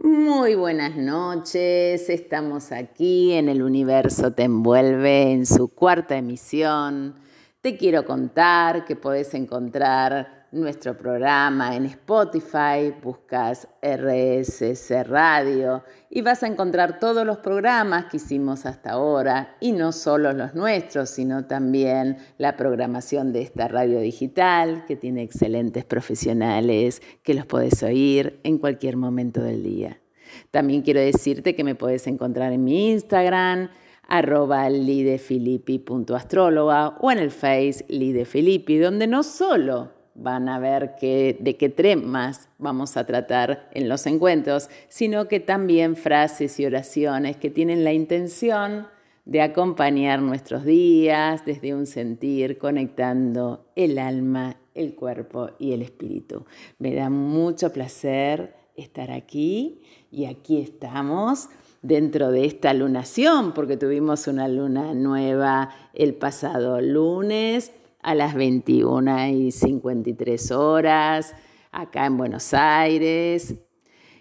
Muy buenas noches, estamos aquí en el universo te envuelve en su cuarta emisión. Te quiero contar que podés encontrar nuestro programa en Spotify, buscas RSC Radio y vas a encontrar todos los programas que hicimos hasta ahora y no solo los nuestros, sino también la programación de esta radio digital que tiene excelentes profesionales que los podés oír en cualquier momento del día. También quiero decirte que me puedes encontrar en mi Instagram, arroba lidefilippi.astróloga o en el Face Lidefilippi, donde no solo van a ver de qué temas vamos a tratar en los encuentros, sino que también frases y oraciones que tienen la intención de acompañar nuestros días desde un sentir, conectando el alma, el cuerpo y el espíritu. Me da mucho placer estar aquí y aquí estamos dentro de esta lunación, porque tuvimos una luna nueva el pasado lunes a las 21 y 53 horas, acá en Buenos Aires.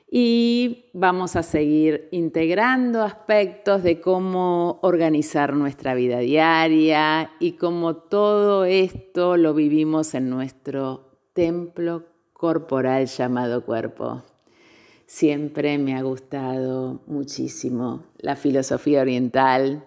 Y vamos a seguir integrando aspectos de cómo organizar nuestra vida diaria y cómo todo esto lo vivimos en nuestro templo corporal llamado cuerpo. Siempre me ha gustado muchísimo la filosofía oriental,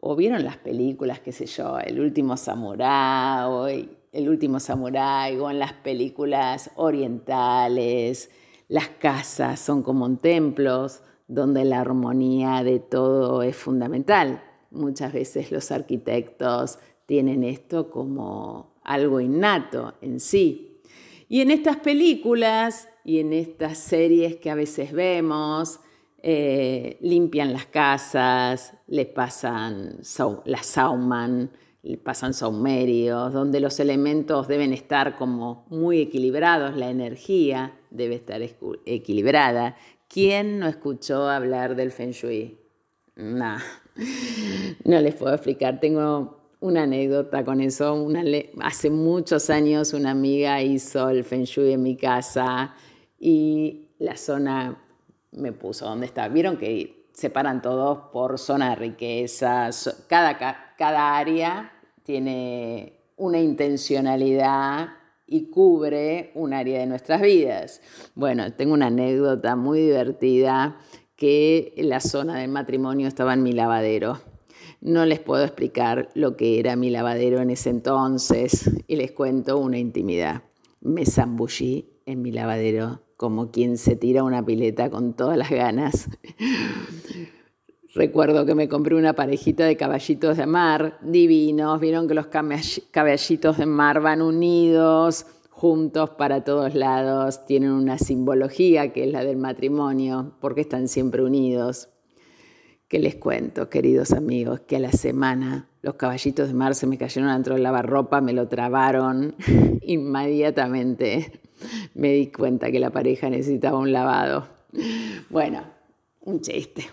o vieron las películas, qué sé yo, El último samurái, El último samurái, o en las películas orientales, las casas son como templos donde la armonía de todo es fundamental. Muchas veces los arquitectos tienen esto como algo innato en sí. Y en estas películas y en estas series que a veces vemos, eh, limpian las casas, les pasan las sauman, le pasan saumerios, donde los elementos deben estar como muy equilibrados, la energía debe estar equilibrada. ¿Quién no escuchó hablar del Feng Shui? no les puedo explicar. Tengo una anécdota con eso. hace muchos años una amiga hizo el Feng Shui en mi casa y la zona me puso donde está. Vieron que separan todos por zona de riqueza, cada, cada área tiene una intencionalidad y cubre un área de nuestras vidas. Bueno, tengo una anécdota muy divertida que la zona del matrimonio estaba en mi lavadero. No les puedo explicar lo que era mi lavadero en ese entonces y les cuento una intimidad. Me zambullí en mi lavadero como quien se tira una pileta con todas las ganas. Recuerdo que me compré una parejita de caballitos de mar divinos. Vieron que los caballitos de mar van unidos, juntos para todos lados. Tienen una simbología que es la del matrimonio, porque están siempre unidos. ¿Qué les cuento, queridos amigos? Que a la semana los caballitos de mar se me cayeron dentro del lavarropa, me lo trabaron inmediatamente me di cuenta que la pareja necesitaba un lavado. Bueno, un chiste.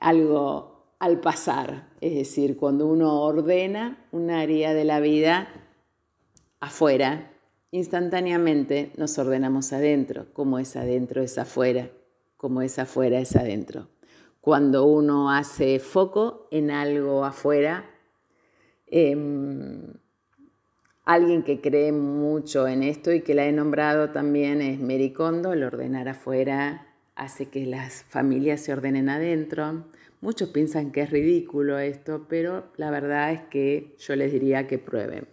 Algo al pasar, es decir, cuando uno ordena un área de la vida afuera, instantáneamente nos ordenamos adentro, como es adentro es afuera, como es afuera es adentro. Cuando uno hace foco en algo afuera, em, Alguien que cree mucho en esto y que la he nombrado también es Mary Kondo, el ordenar afuera hace que las familias se ordenen adentro. Muchos piensan que es ridículo esto, pero la verdad es que yo les diría que prueben.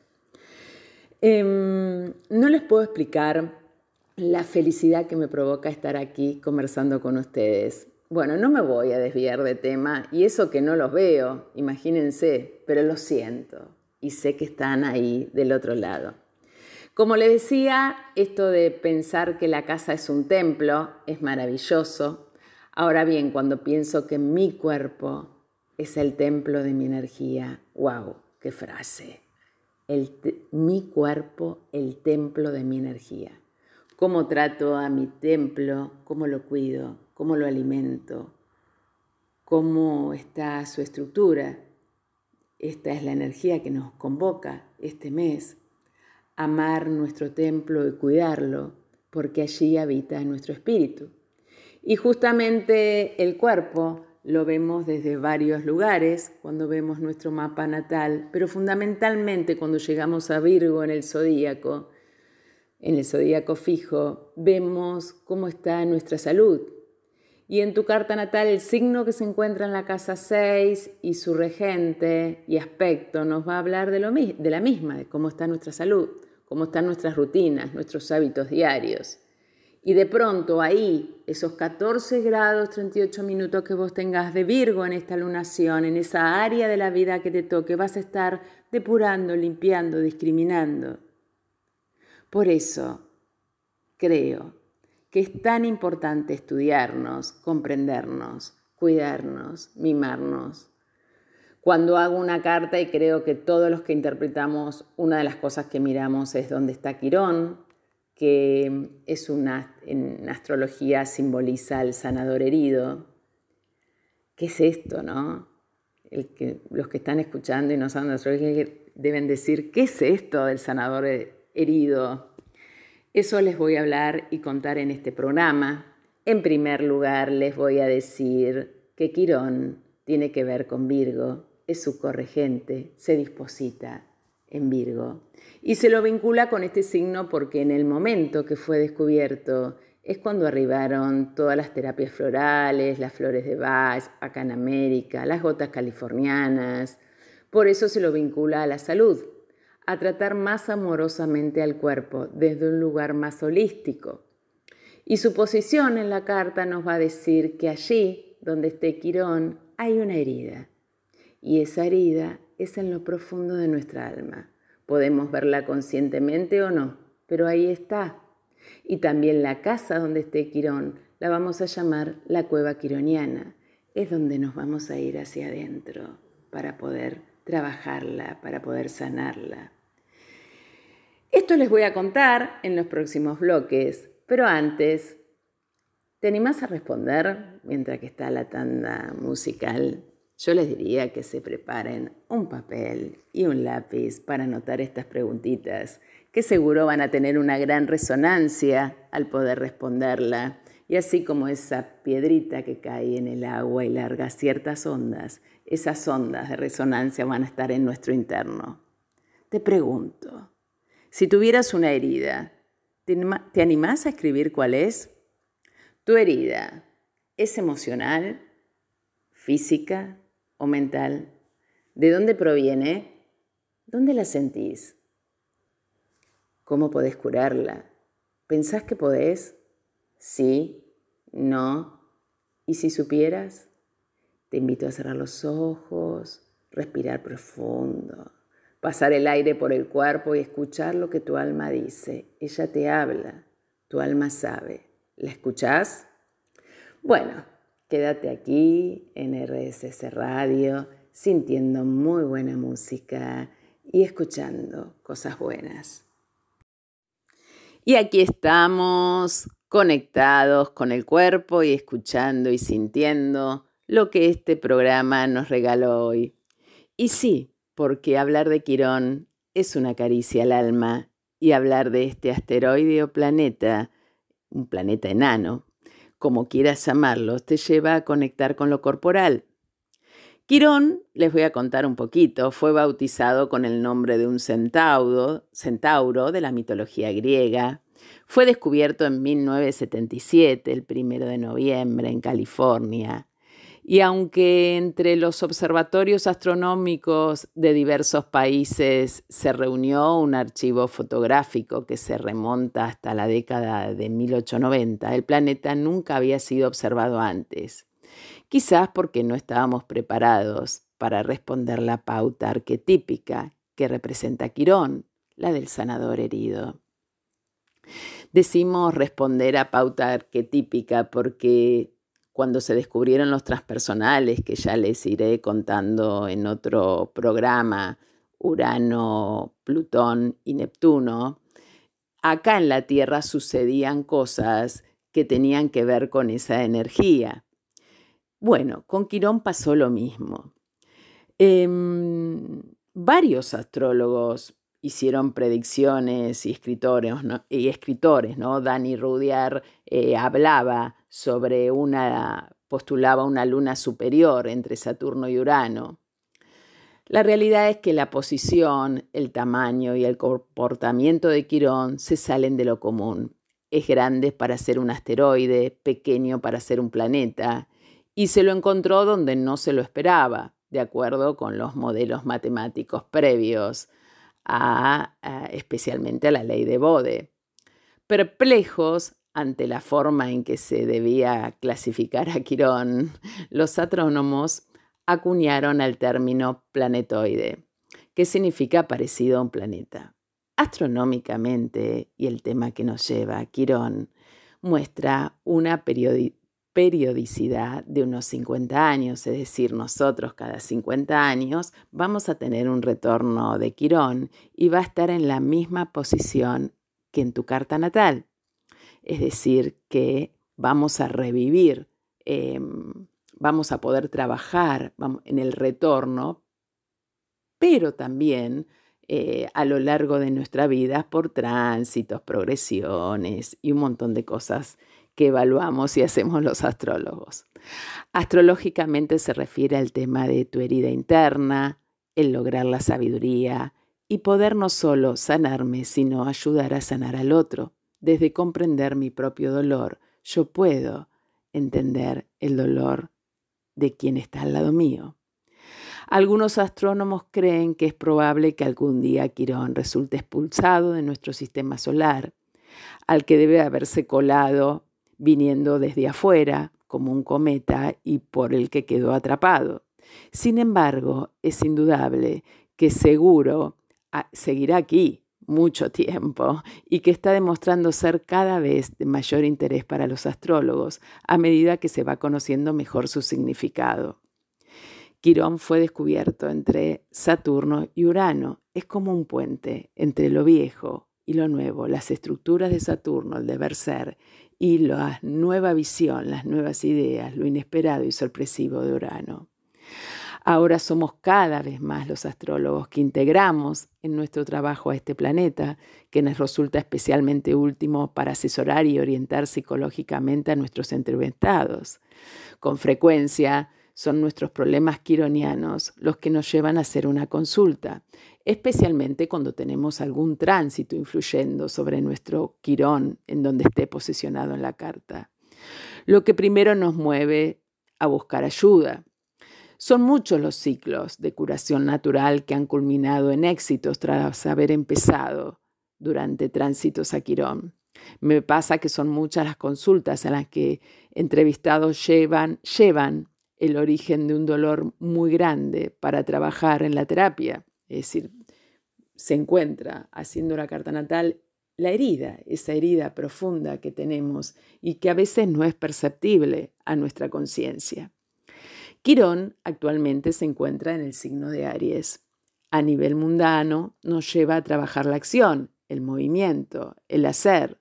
Em, no les puedo explicar la felicidad que me provoca estar aquí conversando con ustedes. Bueno, no me voy a desviar de tema y eso que no los veo, imagínense, pero lo siento y sé que están ahí del otro lado. Como le decía, esto de pensar que la casa es un templo es maravilloso. Ahora bien, cuando pienso que mi cuerpo es el templo de mi energía, wow, qué frase. mi cuerpo, el templo de mi energía. ¿Cómo trato a mi templo? ¿Cómo lo cuido? ¿Cómo lo alimento? ¿Cómo está su estructura? Esta es la energía que nos convoca este mes. Amar nuestro templo y cuidarlo, porque allí habita nuestro espíritu. Y justamente el cuerpo lo vemos desde varios lugares cuando vemos nuestro mapa natal, pero fundamentalmente cuando llegamos a Virgo en el zodíaco, en el zodíaco fijo, vemos cómo está nuestra salud. Y en tu carta natal, el signo que se encuentra en la casa 6 y su regente y aspecto nos va a hablar de, lo, de la misma, de cómo está nuestra salud, cómo están nuestras rutinas, nuestros hábitos diarios. Y de pronto ahí, esos 14 grados 38 minutos que vos tengas de Virgo en esta lunación, en esa área de la vida que te toque, vas a estar depurando, limpiando, discriminando. Por eso creo que es tan importante estudiarnos, comprendernos, cuidarnos, mimarnos. Cuando hago una carta y creo que todos los que interpretamos, una de las cosas que miramos es dónde está Quirón, que es una, en astrología simboliza el sanador herido. ¿Qué es esto, no? Los que están escuchando y no saben de astrología deben decir, ¿qué es esto del sanador herido? Eso les voy a hablar y contar en este programa. En primer lugar, les voy a decir que Quirón tiene que ver con Virgo, es su corregente, se disposita en Virgo. Y se lo vincula con este signo porque en el momento que fue descubierto es cuando arribaron todas las terapias florales, las flores de Bach acá en América, las gotas californianas. Por eso se lo vincula a la salud, a tratar más amorosamente al cuerpo desde un lugar más holístico. Y su posición en la carta nos va a decir que allí, donde esté Quirón, hay una herida. Y esa herida es en lo profundo de nuestra alma. Podemos verla conscientemente o no, pero ahí está. Y también la casa donde esté Quirón la vamos a llamar la cueva quironiana. Es donde nos vamos a ir hacia adentro para poder trabajarla, para poder sanarla. Esto les voy a contar en los próximos bloques, pero antes, ¿te animás a responder mientras que está la tanda musical? Yo les diría que se preparen un papel y un lápiz para anotar estas preguntitas, que seguro van a tener una gran resonancia al poder responderla. Y así como esa piedrita que cae en el agua y larga ciertas ondas, esas ondas de resonancia van a estar en nuestro interno. Te pregunto, si tuvieras una herida, ¿te animás a escribir cuál es? ¿Tu herida es emocional, física, o mental? ¿De dónde proviene? ¿Dónde la sentís? ¿Cómo podés curarla? ¿Pensás que podés? Sí, no. ¿Y si supieras? Te invito a cerrar los ojos, respirar profundo, pasar el aire por el cuerpo y escuchar lo que tu alma dice. Ella te habla, tu alma sabe. ¿La escuchás? Bueno, Quédate aquí en RSS Radio sintiendo muy buena música y escuchando cosas buenas. Y aquí estamos conectados con el cuerpo y escuchando y sintiendo lo que este programa nos regaló hoy. Y sí, porque hablar de Quirón es una caricia al alma y hablar de este asteroide o planeta, un planeta enano, como quieras llamarlo, te lleva a conectar con lo corporal. Quirón, les voy a contar un poquito, fue bautizado con el nombre de un centauro, centauro de la mitología griega. Fue descubierto en 1977, el primero de noviembre, en California. Y aunque entre los observatorios astronómicos de diversos países se reunió un archivo fotográfico que se remonta hasta la década de 1890, el planeta nunca había sido observado antes. Quizás porque no estábamos preparados para responder la pauta arquetípica que representa Quirón, la del sanador herido. Decimos responder a pauta arquetípica porque cuando se descubrieron los transpersonales, que ya les iré contando en otro programa, Urano, Plutón y Neptuno, acá en la Tierra sucedían cosas que tenían que ver con esa energía. Bueno, con Quirón pasó lo mismo. Em, varios astrólogos hicieron predicciones y escritores, ¿no? y escritores, ¿no? Danny Rudyard eh, hablaba sobre una, postulaba una luna superior entre Saturno y Urano. La realidad es que la posición, el tamaño y el comportamiento de Quirón se salen de lo común. Es grande para ser un asteroide, pequeño para ser un planeta, y se lo encontró donde no se lo esperaba, de acuerdo con los modelos matemáticos previos, a, especialmente a la ley de Bode. Perplejos ante la forma en que se debía clasificar a Quirón, los astrónomos acuñaron el término planetoide, que significa parecido a un planeta. Astronómicamente, y el tema que nos lleva a Quirón, muestra una periodicidad de unos 50 años, es decir, nosotros cada 50 años vamos a tener un retorno de Quirón y va a estar en la misma posición que en tu carta natal. Es decir, que vamos a revivir em, vamos a poder trabajar en el retorno, pero también eh, a lo largo de nuestra vida por tránsitos, progresiones y un montón de cosas que evaluamos y hacemos los astrólogos. Astrológicamente se refiere al tema de tu herida interna, el lograr la sabiduría y poder no solo sanarme, sino ayudar a sanar al otro. Desde comprender mi propio dolor, yo puedo entender el dolor de quien está al lado mío. Algunos astrónomos creen que es probable que algún día Quirón resulte expulsado de nuestro sistema solar, al que debe haberse colado viniendo desde afuera, como un cometa, y por el que quedó atrapado. Sin embargo, es indudable que seguro ah, seguirá aquí mucho tiempo y que está demostrando ser cada vez de mayor interés para los astrólogos a medida que se va conociendo mejor su significado. Quirón fue descubierto entre Saturno y Urano. Es como un puente entre lo viejo y lo nuevo, las estructuras de Saturno, el deber ser, y la nueva visión, las nuevas ideas, lo inesperado y sorpresivo de Urano. Ahora somos cada vez más los astrólogos que integramos en nuestro trabajo a este planeta, que nos resulta especialmente último para asesorar y orientar psicológicamente a nuestros entrevistados. Con frecuencia son nuestros problemas quironianos los que nos llevan a hacer una consulta, especialmente cuando tenemos algún tránsito influyendo sobre nuestro quirón en donde esté posicionado en la carta. Lo que primero nos mueve a buscar ayuda son muchos los ciclos de curación natural que han culminado en éxitos tras haber empezado durante tránsitos a Quirón. Me pasa que son muchas las consultas en las que entrevistados llevan, llevan el origen de un dolor muy grande para trabajar en la terapia. Es decir, se encuentra haciendo la carta natal la herida, esa herida profunda que tenemos y que a veces no es perceptible a nuestra conciencia. Quirón actualmente se encuentra en el signo de Aries. A nivel mundano nos lleva a trabajar la acción, el movimiento, el hacer,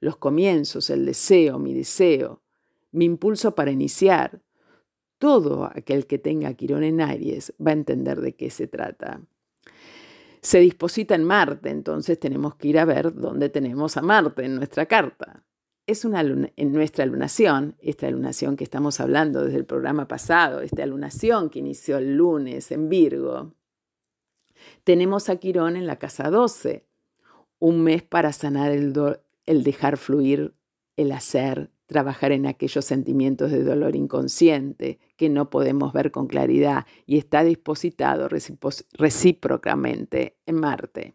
los comienzos, el deseo, mi deseo, mi impulso para iniciar. Todo aquel que tenga Quirón en Aries va a entender de qué se trata. Se disposita en Marte, entonces tenemos que ir a ver dónde tenemos a Marte en nuestra carta es una en nuestra alunación, esta alunación que estamos hablando desde el programa pasado, esta alunación que inició el lunes en Virgo, tenemos a Quirón en la casa 12, un mes para sanar el, el dejar fluir, el hacer, trabajar en aquellos sentimientos de dolor inconsciente que no podemos ver con claridad y está dispositado recíprocamente en Marte.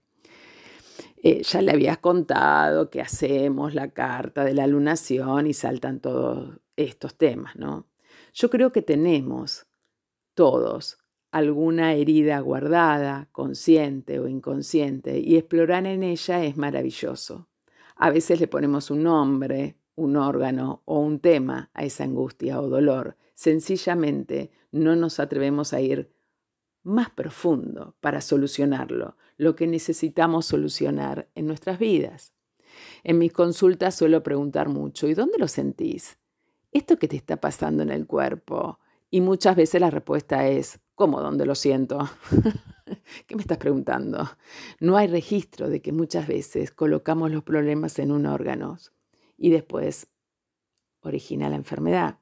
Eh, ya le habías contado que hacemos la carta de la lunación y saltan todos estos temas, ¿no? Yo creo que tenemos todos alguna herida guardada, consciente o inconsciente, y explorar en ella es maravilloso. A veces le ponemos un nombre, un órgano o un tema a esa angustia o dolor. Sencillamente no nos atrevemos a ir más profundo para solucionarlo, lo que necesitamos solucionar en nuestras vidas. En mis consultas suelo preguntar mucho, ¿y dónde lo sentís? Esto que te está pasando en el cuerpo. Y muchas veces la respuesta es, ¿cómo dónde lo siento? ¿Qué me estás preguntando? No hay registro de que muchas veces colocamos los problemas en un órgano y después origina la enfermedad.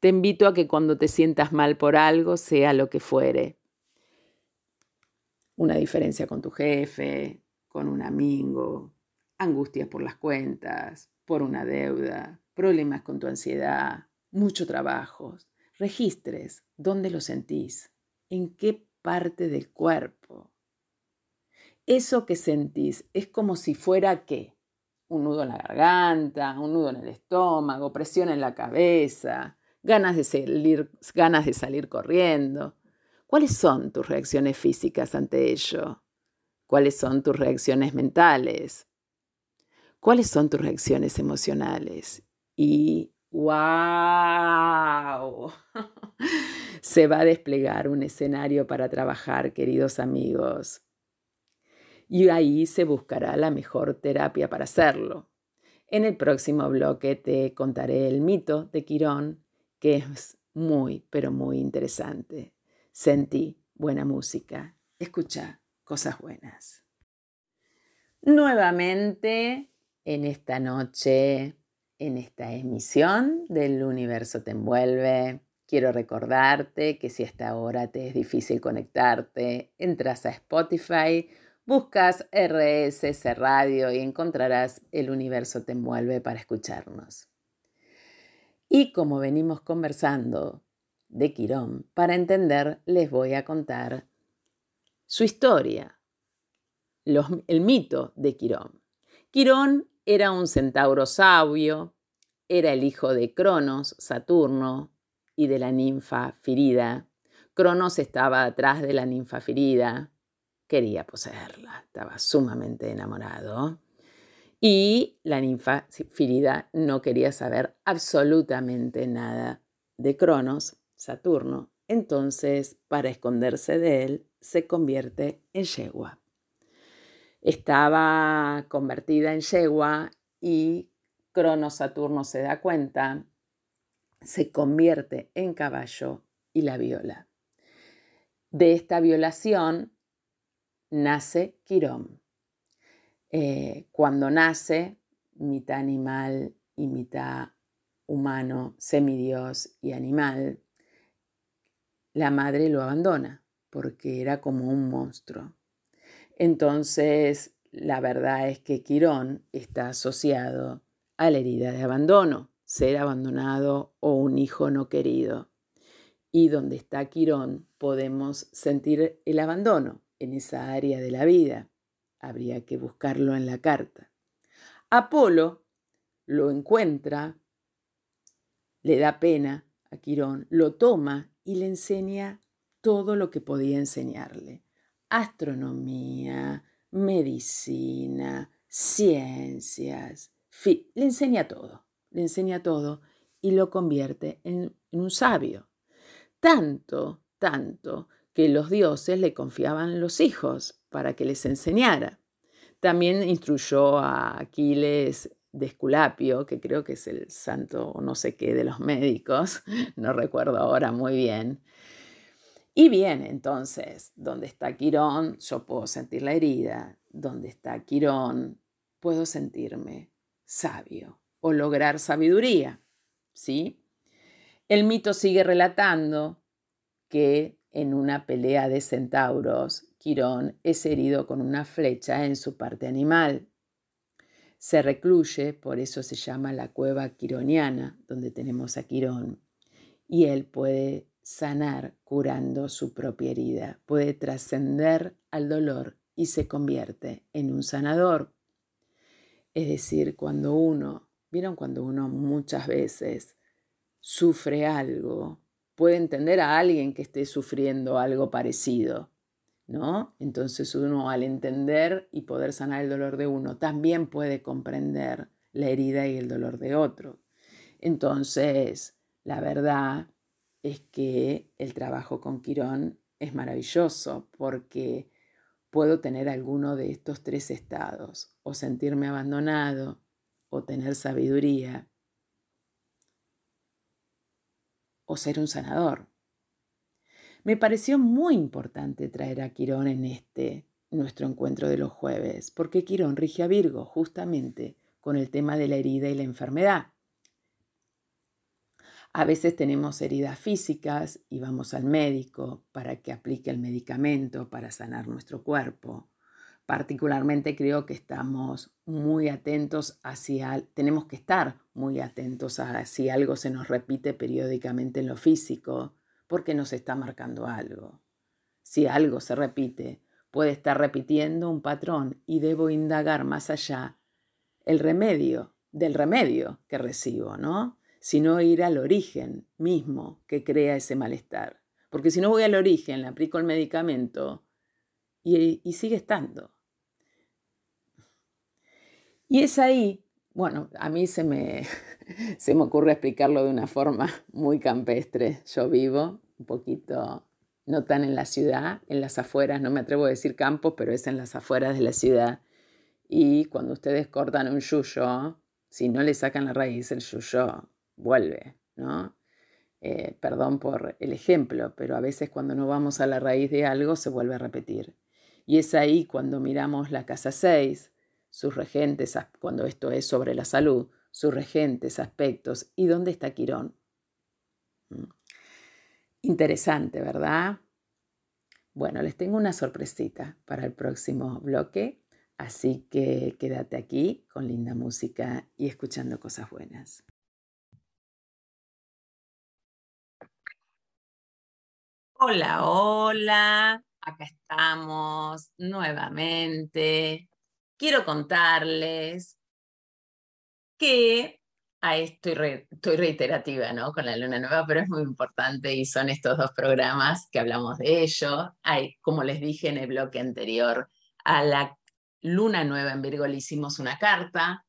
Te invito a que cuando te sientas mal por algo, sea lo que fuere, una diferencia con tu jefe, con un amigo, angustias por las cuentas, por una deuda, problemas con tu ansiedad, mucho trabajo. Registres dónde lo sentís, en qué parte del cuerpo. Eso que sentís es como si fuera qué? Un nudo en la garganta, un nudo en el estómago, presión en la cabeza, ganas de salir, ganas de salir corriendo. ¿Cuáles son tus reacciones físicas ante ello? ¿Cuáles son tus reacciones mentales? ¿Cuáles son tus reacciones emocionales? Y ¡wow! Se va a desplegar un escenario para trabajar, queridos amigos. Y ahí se buscará la mejor terapia para hacerlo. En el próximo bloque te contaré el mito de Quirón, que es muy, pero muy interesante. Sentí buena música, escucha cosas buenas. Nuevamente, en esta noche, en esta emisión del Universo Te Envuelve, quiero recordarte que si hasta ahora te es difícil conectarte, entras a Spotify, buscas RSS Radio y encontrarás El Universo Te Envuelve para escucharnos. Y como venimos conversando de Quirón. Para entender, les voy a contar su historia, el mito de Quirón. Quirón era un centauro sabio, era el hijo de Cronos, Saturno, y de la ninfa Firida. Cronos estaba atrás de la ninfa Firida, quería poseerla, estaba sumamente enamorado. Y la ninfa Firida no quería saber absolutamente nada de Cronos Saturno, entonces para esconderse de él se convierte en yegua. Estaba convertida en yegua y Cronos Saturno se da cuenta, se convierte en caballo y la viola. De esta violación nace Quirón. Eh, cuando nace, mitad animal y mitad humano, semidios y animal, la madre lo abandona porque era como un monstruo. Entonces, la verdad es que Quirón está asociado a la herida de abandono, ser abandonado o un hijo no querido. Y donde está Quirón podemos sentir el abandono en esa área de la vida. Habría que buscarlo en la carta. Apolo lo encuentra, le da pena a Quirón, lo toma y le enseña todo lo que podía enseñarle. Astronomía, medicina, ciencias, le enseña todo, le enseña todo y lo convierte en, en un sabio. Tanto, tanto que los dioses le confiaban los hijos para que les enseñara. También instruyó a Aquiles de Esculapio, que creo que es el santo no sé qué de los médicos, no recuerdo ahora muy bien. Y bien, entonces, donde está Quirón, yo puedo sentir la herida, donde está Quirón, puedo sentirme sabio o lograr sabiduría, ¿sí? El mito sigue relatando que en una pelea de centauros, Quirón es herido con una flecha en su parte animal se recluye, por eso se llama la cueva quironiana, donde tenemos a Quirón, y él puede sanar curando su propia herida, puede trascender al dolor y se convierte en un sanador. Es decir, cuando uno, vieron cuando uno muchas veces sufre algo, puede entender a alguien que esté sufriendo algo parecido ¿no? Entonces uno al entender y poder sanar el dolor de uno, también puede comprender la herida y el dolor de otro. Entonces, la verdad es que el trabajo con Quirón es maravilloso porque puedo tener alguno de estos tres estados, o sentirme abandonado, o tener sabiduría, o ser un sanador. Me pareció muy importante traer a Quirón en este nuestro encuentro de los jueves, porque Quirón rige a Virgo justamente con el tema de la herida y la enfermedad. A veces tenemos heridas físicas y vamos al médico para que aplique el medicamento para sanar nuestro cuerpo. Particularmente creo que estamos muy atentos hacia, tenemos que estar muy atentos a si algo se nos repite periódicamente en lo físico, porque nos está marcando algo. Si algo se repite, puede estar repitiendo un patrón y debo indagar más allá el remedio del remedio que recibo, ¿no? Sino ir al origen mismo que crea ese malestar. Porque si no voy al origen, le aplico el medicamento y, y sigue estando. Y es ahí, bueno, a mí se me, se me ocurre explicarlo de una forma muy campestre. Yo vivo un poquito, no tan en la ciudad, en las afueras, no me atrevo a decir campos, pero es en las afueras de la ciudad. Y cuando ustedes cortan un yuyo, si no le sacan la raíz, el yuyo vuelve, ¿no? Eh, perdón por el ejemplo, pero a veces cuando no vamos a la raíz de algo se vuelve a repetir. Y es ahí cuando miramos la casa 6, sus regentes, cuando esto es sobre la salud, sus regentes, aspectos, y dónde está Quirón. Mm. Interesante, ¿verdad? Bueno, les tengo una sorpresita para el próximo bloque Así que quédate aquí con linda música y escuchando cosas buenas. Hola, hola, acá estamos nuevamente. Quiero contarles que a estoy, estoy reiterativa ¿no? con la luna nueva, pero es muy importante y son estos dos programas que hablamos de ello. Como les dije en el bloque anterior, a la luna nueva en Virgo le hicimos una carta,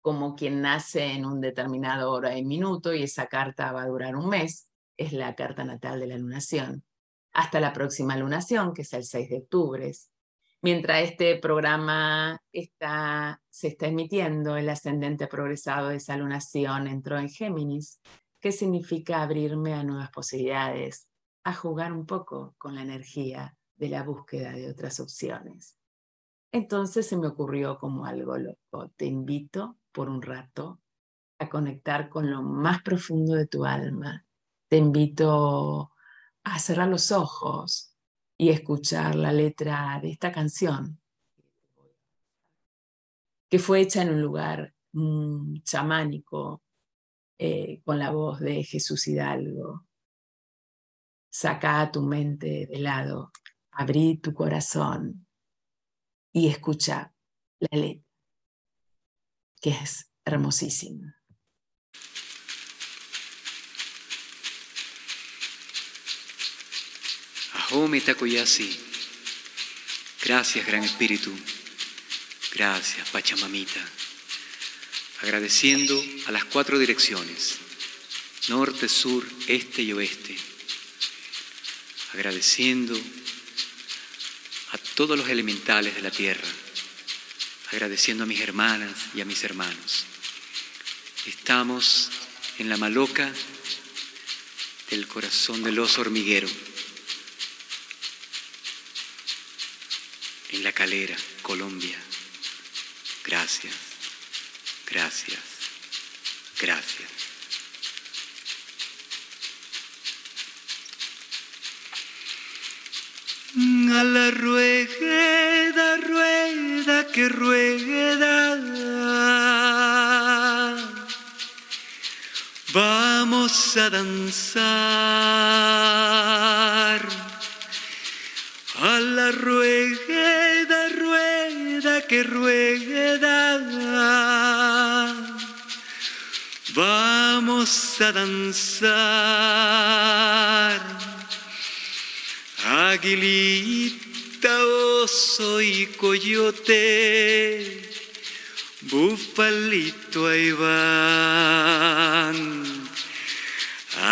como quien nace en un determinado hora y minuto, y esa carta va a durar un mes, es la carta natal de la lunación. Hasta la próxima lunación, que es el 6 de octubre. Mientras este programa está, se está emitiendo, el ascendente progresado de esa lunación entró en Géminis, que significa abrirme a nuevas posibilidades, a jugar un poco con la energía de la búsqueda de otras opciones. Entonces se me ocurrió como algo loco. Te invito por un rato a conectar con lo más profundo de tu alma. Te invito a cerrar los ojos y escuchar la letra de esta canción, que fue hecha en un lugar mm, chamánico, eh, con la voz de Jesús Hidalgo. Saca tu mente de lado, abrí tu corazón y escucha la letra, que es hermosísima. Gracias, Gran Espíritu. Gracias, Pachamamita. Agradeciendo a las cuatro direcciones, norte, sur, este y oeste. Agradeciendo a todos los elementales de la tierra, agradeciendo a mis hermanas y a mis hermanos. Estamos en la maloca del corazón del oso hormiguero, en la calera, Colombia. Gracias, gracias, gracias. a la rueda, rueda que rueda. Vamos a danzar a la rueda, que rueda. Vamos a danzar Aguilita, oso y coyote, bufalito ahí van.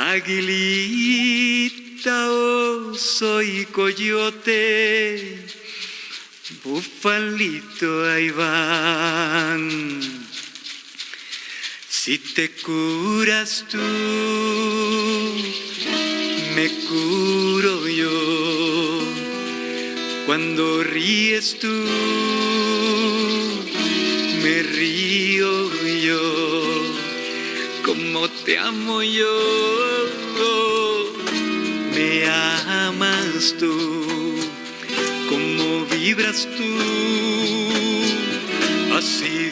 Aguilita, oso y coyote, bufalito ahí van. Si te curas tú, me curo yo. Cuando ríes tú, me río yo. Como te amo yo. Me amas tú, como vibras tú, así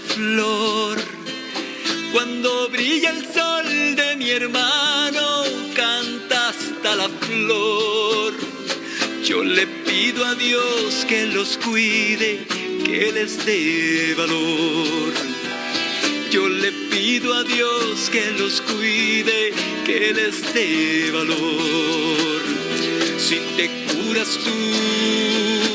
flor. Cuando brilla el sol de mi hermano, canta hasta la flor. Yo le pido a Dios que los cuide, que les dé valor. Yo le pido a Dios que los cuide, que les dé valor. Si te curas tú.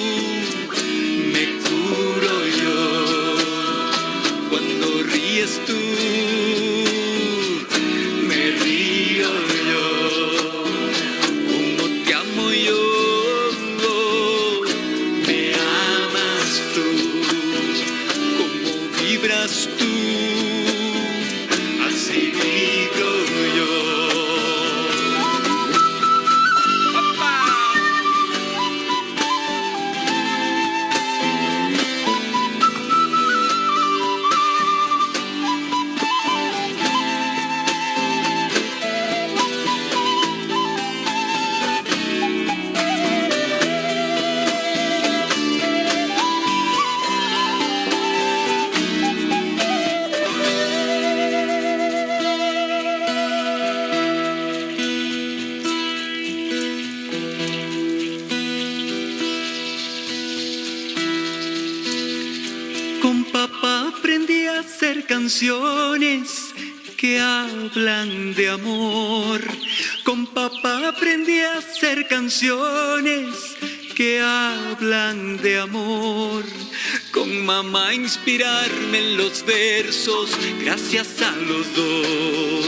Inspirarme en los versos gracias a los dos.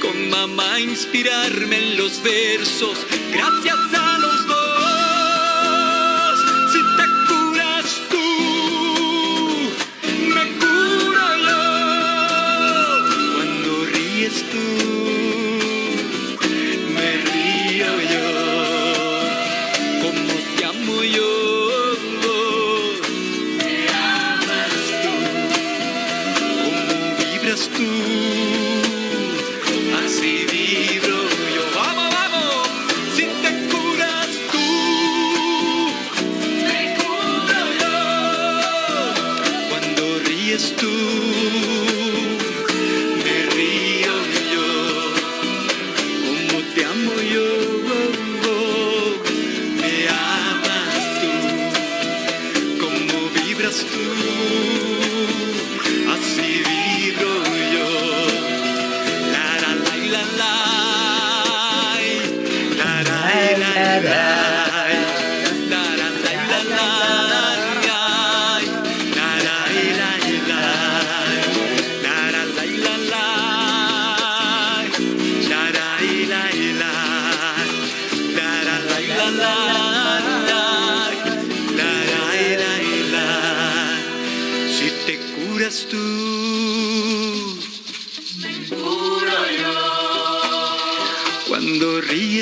Con mamá inspirarme en los versos gracias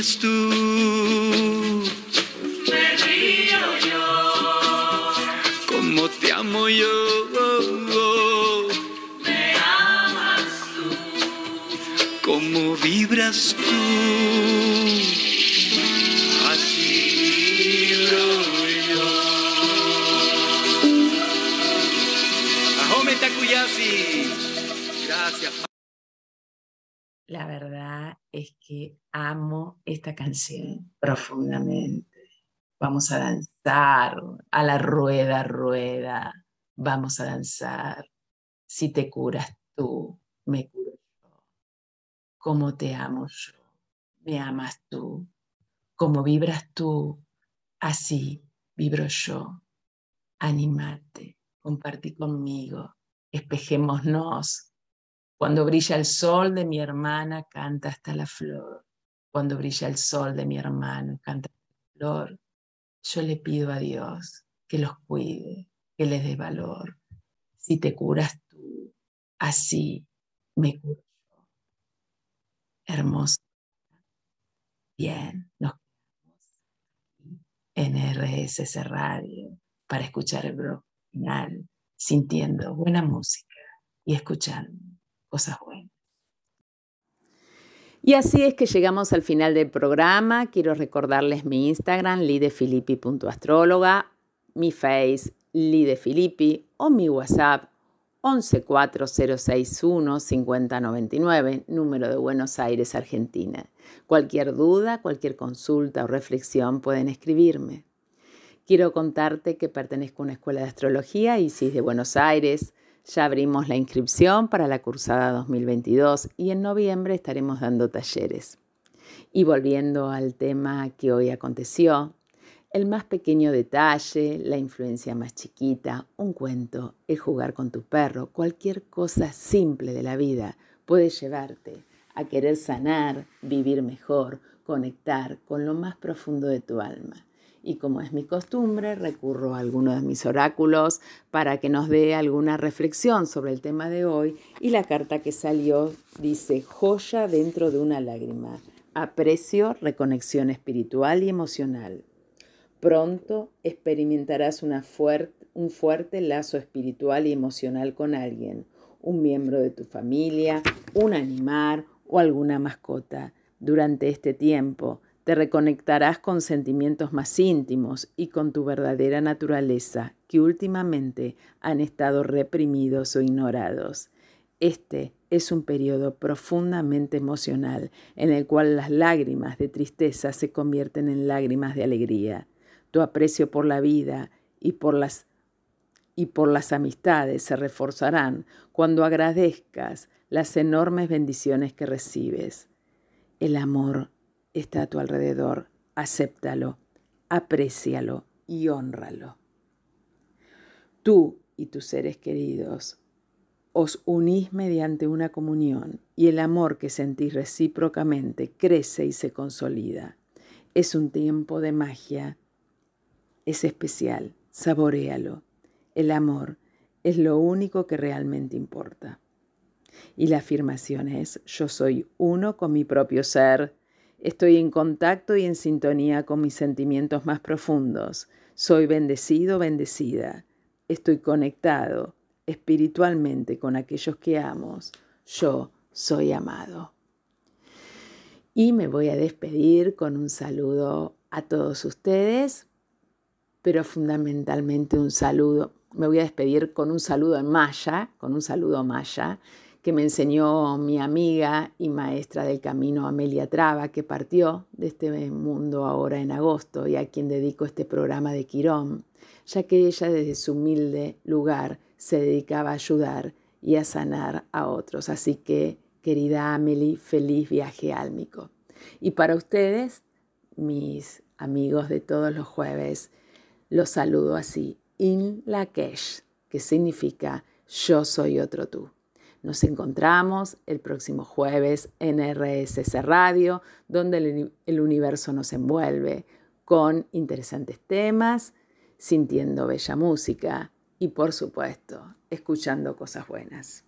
eres. Profundamente. Vamos a danzar a la rueda, rueda. Vamos a danzar. Si te curas tú, me curo yo. Como te amo yo, me amas tú. Como vibras tú, así vibro yo. animate, compartí conmigo, espejémonos. Cuando brilla el sol de mi hermana, canta hasta la flor. Cuando brilla el sol de mi hermano, canta la flor. Yo le pido a Dios que los cuide, que les dé valor. Si te curas tú, así me curo yo. Hermoso. Bien, nos quedamos en RSS Radio para escuchar el blog final, sintiendo buena música y escuchando cosas buenas. Y así es que llegamos al final del programa. Quiero recordarles mi Instagram, lidefilippi.astróloga, mi Face, lidefilippi, o mi WhatsApp, 114061-5099, número de Buenos Aires, Argentina. Cualquier duda, cualquier consulta o reflexión pueden escribirme. Quiero contarte que pertenezco a una escuela de astrología y si es de Buenos Aires. Ya abrimos la inscripción para la cursada 2022 y en noviembre estaremos dando talleres. Y volviendo al tema que hoy aconteció, el más pequeño detalle, la influencia más chiquita, un cuento, el jugar con tu perro, cualquier cosa simple de la vida puede llevarte a querer sanar, vivir mejor, conectar con lo más profundo de tu alma y como es mi costumbre, recurro a alguno de mis oráculos para que nos dé alguna reflexión sobre el tema de hoy y la carta que salió dice joya dentro de una lágrima, aprecio, reconexión espiritual y emocional. Pronto experimentarás un fuerte lazo espiritual y emocional con alguien, un miembro de tu familia, un animal o alguna mascota. Durante este tiempo, te reconectarás con sentimientos más íntimos y con tu verdadera naturaleza que últimamente han estado reprimidos o ignorados. Este es un periodo profundamente emocional en el cual las lágrimas de tristeza se convierten en lágrimas de alegría. Tu aprecio por la vida y por las y por las amistades se reforzarán cuando agradezcas las enormes bendiciones que recibes. El amor está a tu alrededor, acéptalo, aprécialo y honralo. Tú y tus seres queridos os unís mediante una comunión y el amor que sentís recíprocamente crece y se consolida. Es un tiempo de magia, es especial, saborealo. El amor es lo único que realmente importa. Y la afirmación es, yo soy uno con mi propio ser, Estoy en contacto y en sintonía con mis sentimientos más profundos. Soy bendecido, bendecida. Estoy conectado espiritualmente con aquellos que amo. Yo soy amado. Y me voy a despedir con un saludo a todos ustedes, pero fundamentalmente un saludo. Me voy a despedir con un saludo en maya, con un saludo maya que me enseñó mi amiga y maestra del camino Amelia Traba, que partió de este mundo ahora en agosto y a quien dedico este programa de Quirón, ya que ella desde su humilde lugar se dedicaba a ayudar y a sanar a otros. Así que, querida Amelie, feliz viaje álmico. Y para ustedes, mis amigos de todos los jueves, los saludo así, In Lakesh, que significa yo soy otro tú. Nos encontramos el próximo jueves en RSS Radio, donde el, universo nos envuelve con interesantes temas, sintiendo bella música y por supuesto, escuchando cosas buenas.